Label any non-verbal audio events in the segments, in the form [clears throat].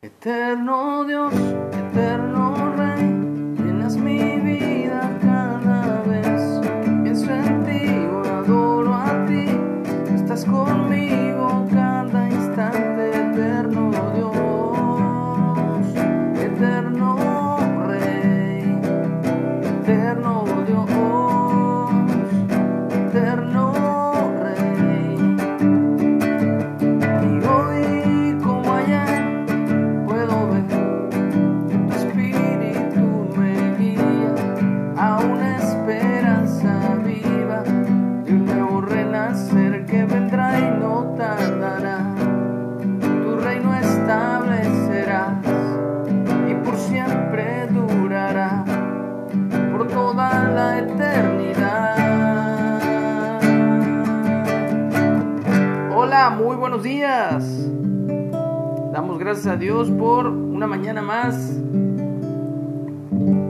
Eterno Dios, eterno Rey, llenas mi vida días. Damos gracias a Dios por una mañana más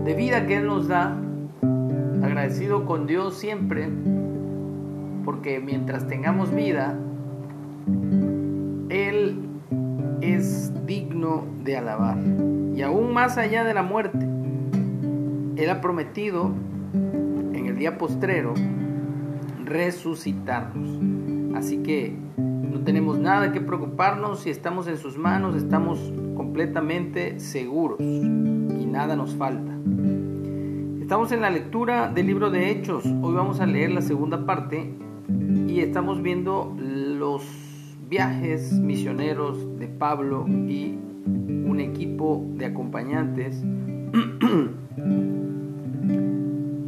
de vida que Él nos da. Agradecido con Dios siempre, porque mientras tengamos vida, Él es digno de alabar. Y aún más allá de la muerte, Él ha prometido en el día postrero resucitarnos. Así que no tenemos nada que preocuparnos, si estamos en sus manos estamos completamente seguros y nada nos falta. Estamos en la lectura del libro de Hechos, hoy vamos a leer la segunda parte y estamos viendo los viajes misioneros de Pablo y un equipo de acompañantes [clears throat]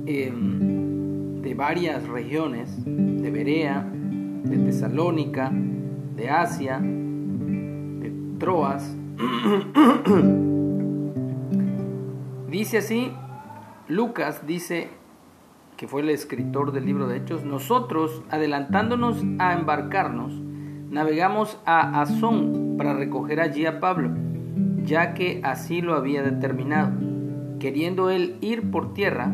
em, de varias regiones, de Berea, de Tesalónica, de Asia, de Troas. [clears throat] dice así, Lucas dice, que fue el escritor del libro de Hechos, nosotros, adelantándonos a embarcarnos, navegamos a Azón para recoger allí a Pablo, ya que así lo había determinado, queriendo él ir por tierra,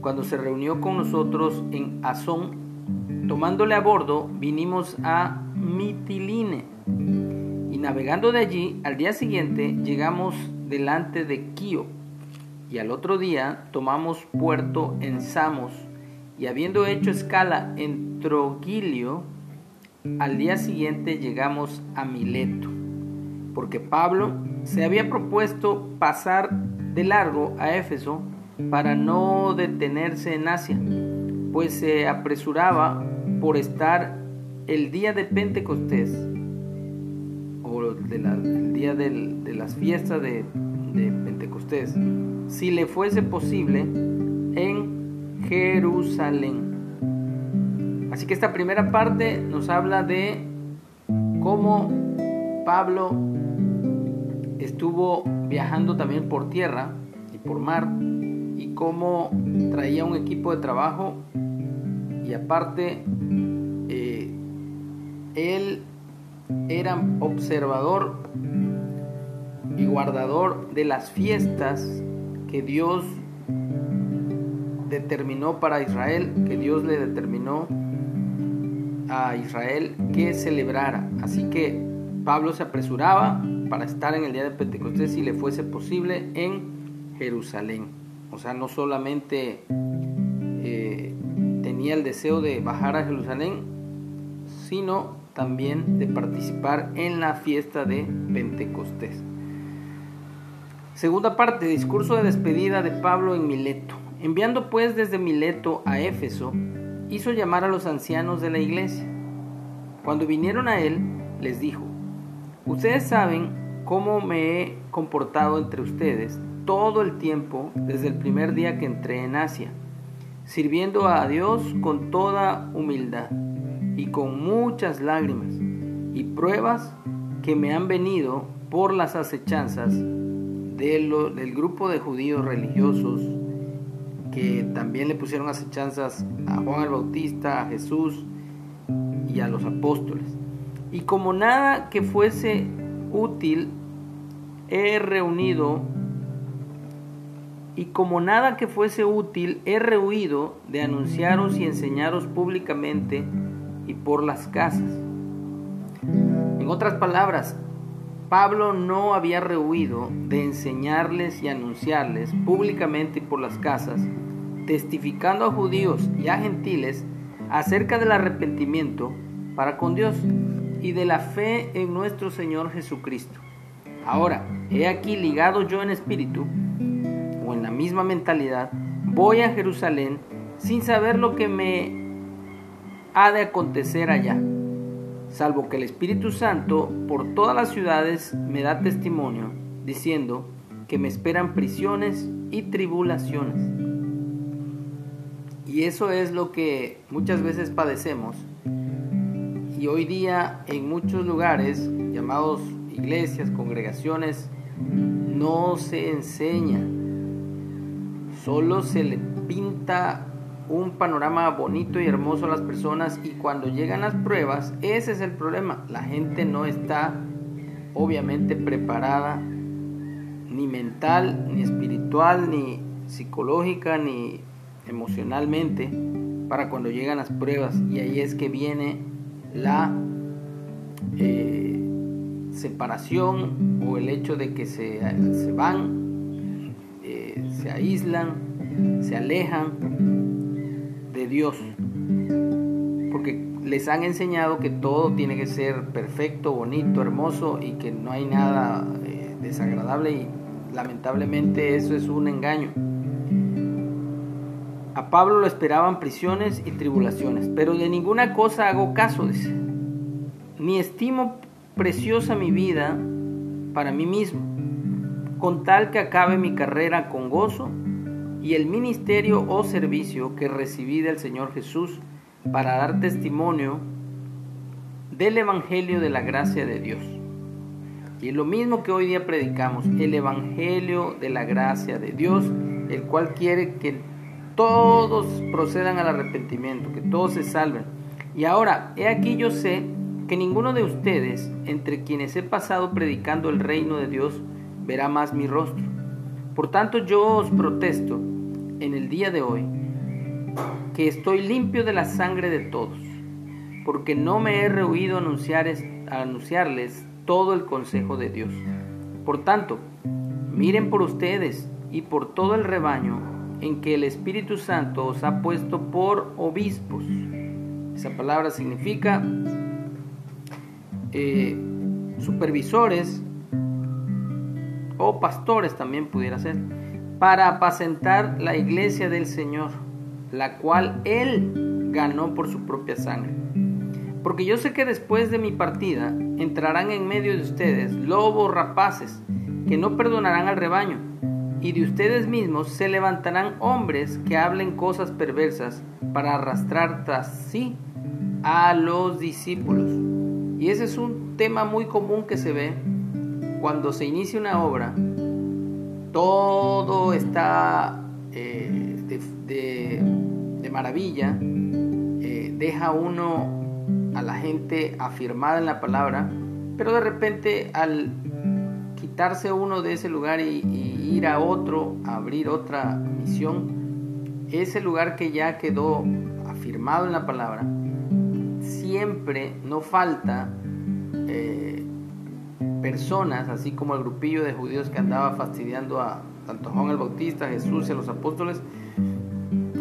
cuando se reunió con nosotros en Azón, tomándole a bordo, vinimos a Mitiline, y navegando de allí, al día siguiente llegamos delante de Quío, y al otro día tomamos puerto en Samos, y habiendo hecho escala en Trogilio, al día siguiente llegamos a Mileto, porque Pablo se había propuesto pasar de largo a Éfeso para no detenerse en Asia, pues se apresuraba por estar el día de Pentecostés, o el día de las fiestas de Pentecostés, si le fuese posible, en Jerusalén. Así que esta primera parte nos habla de cómo Pablo estuvo viajando también por tierra y por mar y cómo traía un equipo de trabajo y aparte eh, él era observador y guardador de las fiestas que Dios determinó para Israel, que Dios le determinó a Israel que celebrara. Así que Pablo se apresuraba para estar en el día de Pentecostés si le fuese posible en Jerusalén. O sea, no solamente tenía el deseo de bajar a Jerusalén, sino también de participar en la fiesta de Pentecostés. Segunda parte, discurso de despedida de Pablo en Mileto. Enviando pues desde Mileto a Éfeso, hizo llamar a los ancianos de la iglesia. Cuando vinieron a él, les dijo, ustedes saben cómo me he comportado entre ustedes todo el tiempo desde el primer día que entré en Asia, sirviendo a Dios con toda humildad y con muchas lágrimas y pruebas que me han venido por las acechanzas del grupo de judíos religiosos que también le pusieron acechanzas a Juan el Bautista, a Jesús y a los apóstoles. Y como nada que fuese útil, he reunido, y como nada que fuese útil, he rehuido de anunciaros y enseñaros públicamente y por las casas. En otras palabras, Pablo no había rehuido de enseñarles y anunciarles públicamente por las casas, testificando a judíos y a gentiles acerca del arrepentimiento para con Dios y de la fe en nuestro Señor Jesucristo. Ahora, he aquí ligado yo en espíritu, la misma mentalidad, voy a Jerusalén sin saber lo que me ha de acontecer allá, salvo que el Espíritu Santo por todas las ciudades me da testimonio, diciendo que me esperan prisiones y tribulaciones. Y eso es lo que muchas veces padecemos. Y hoy día en muchos lugares, llamados iglesias, congregaciones, no se enseña. Solo se le pinta un panorama bonito y hermoso a las personas y cuando llegan las pruebas, ese es el problema. La gente no está obviamente preparada ni mental, ni espiritual, ni psicológica, ni emocionalmente para cuando llegan las pruebas. Y ahí es que viene la eh, separación o el hecho de que se, van, se aíslan, se alejan de Dios. Porque les han enseñado que todo tiene que ser perfecto, bonito, hermoso y que no hay nada eh, desagradable y lamentablemente eso es un engaño. A Pablo lo esperaban prisiones y tribulaciones, pero de ninguna cosa hago caso, dice. Ni estimo preciosa mi vida para mí mismo, con tal que acabe mi carrera con gozo y el ministerio o servicio que recibí del Señor Jesús para dar testimonio del Evangelio de la gracia de Dios. Y lo mismo que hoy día predicamos, el Evangelio de la gracia de Dios, el cual quiere que todos procedan al arrepentimiento, que todos se salven. Y ahora, he aquí yo sé que ninguno de ustedes, entre quienes he pasado predicando el reino de Dios, verá más mi rostro. Por tanto, yo os protesto en el día de hoy que estoy limpio de la sangre de todos, porque no me he rehuido a, anunciar, anunciarles todo el consejo de Dios. Por tanto, miren por ustedes y por todo el rebaño en que el Espíritu Santo os ha puesto por obispos. Esa palabra significa eh, supervisores o pastores también pudiera ser, para apacentar la iglesia del Señor, la cual Él ganó por su propia sangre. Porque yo sé que después de mi partida entrarán en medio de ustedes lobos rapaces que no perdonarán al rebaño, y de ustedes mismos se levantarán hombres que hablen cosas perversas para arrastrar tras sí a los discípulos. Y ese es un tema muy común que se ve cuando se inicia una obra. Todo está eh, de, maravilla, eh, deja uno a la gente afirmada en la palabra, pero de repente al quitarse uno de ese lugar y, ir a otro, a abrir otra misión, ese lugar que ya quedó afirmado en la palabra, siempre, no falta eh, personas, así como el grupillo de judíos que andaba fastidiando a tanto Juan el Bautista, Jesús y a los apóstoles,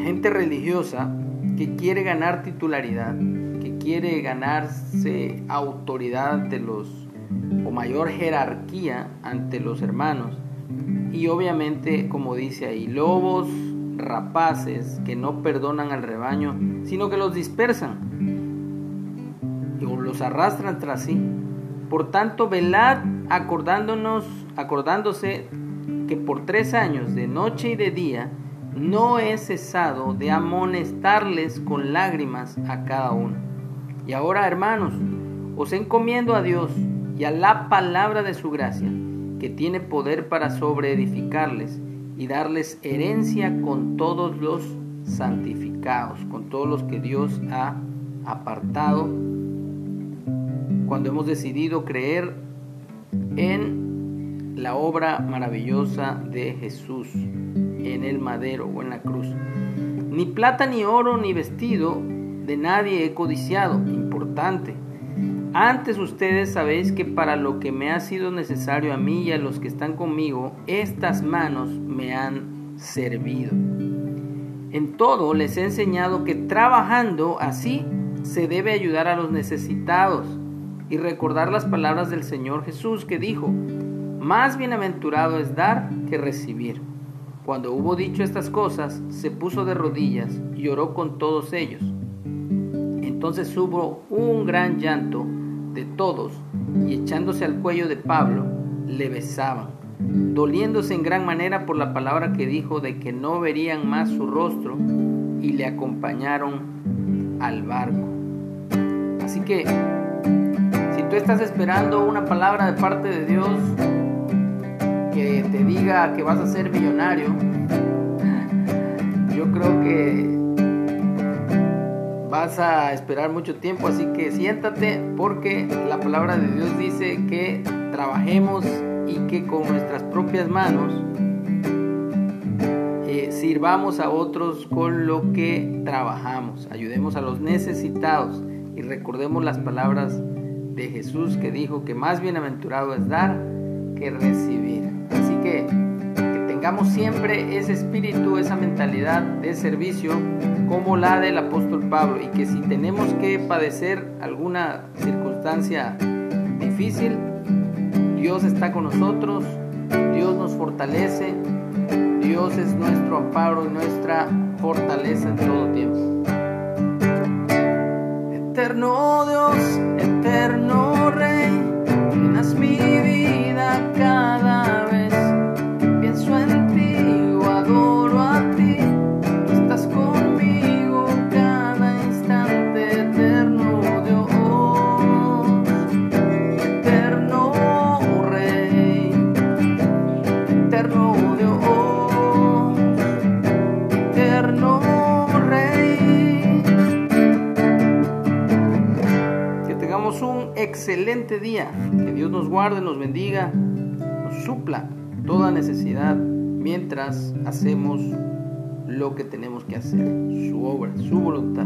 gente religiosa que quiere ganar titularidad, que quiere ganarse autoridad ante los, o mayor jerarquía ante los hermanos. Y obviamente, como dice ahí, lobos rapaces que no perdonan al rebaño, sino que los dispersan los arrastran tras sí. Por tanto, velad acordándonos, acordándose que por tres años, de noche y de día, no he cesado de amonestarles con lágrimas a cada uno. Y ahora, hermanos, os encomiendo a Dios y a la palabra de su gracia, que tiene poder para sobreedificarles y darles herencia con todos los santificados, con todos los que Dios ha apartado cuando hemos decidido creer en la obra maravillosa de Jesús en el madero o en la cruz. Ni plata, ni oro, ni vestido de nadie he codiciado. Importante. Antes ustedes sabéis que para lo que me ha sido necesario a mí y a los que están conmigo, estas manos me han servido. En todo les he enseñado que trabajando así se debe ayudar a los necesitados y recordar las palabras del Señor Jesús que dijo, más bienaventurado es dar que recibir. Cuando hubo dicho estas cosas, se puso de rodillas y oró con todos ellos. Entonces hubo un gran llanto de todos y echándose al cuello de Pablo, le besaban doliéndose en gran manera por la palabra que dijo de que no verían más su rostro y le acompañaron al barco. Así que, estás esperando una palabra de parte de Dios que te diga que vas a ser millonario, yo creo que vas a esperar mucho tiempo, así que siéntate porque la palabra de Dios dice que trabajemos y que con nuestras propias manos eh, sirvamos a otros con lo que trabajamos, ayudemos a los necesitados y recordemos las palabras de Jesús que dijo que más bienaventurado es dar que recibir. Así que que tengamos siempre ese espíritu, esa mentalidad de servicio como la del apóstol Pablo y que si tenemos que padecer alguna circunstancia difícil, Dios está con nosotros, Dios nos fortalece, Dios es nuestro amparo y nuestra fortaleza en todo tiempo. Eterno Dios, eterno Rey, excelente día, que Dios nos guarde, nos bendiga, nos supla toda necesidad mientras hacemos lo que tenemos que hacer, su obra, su voluntad.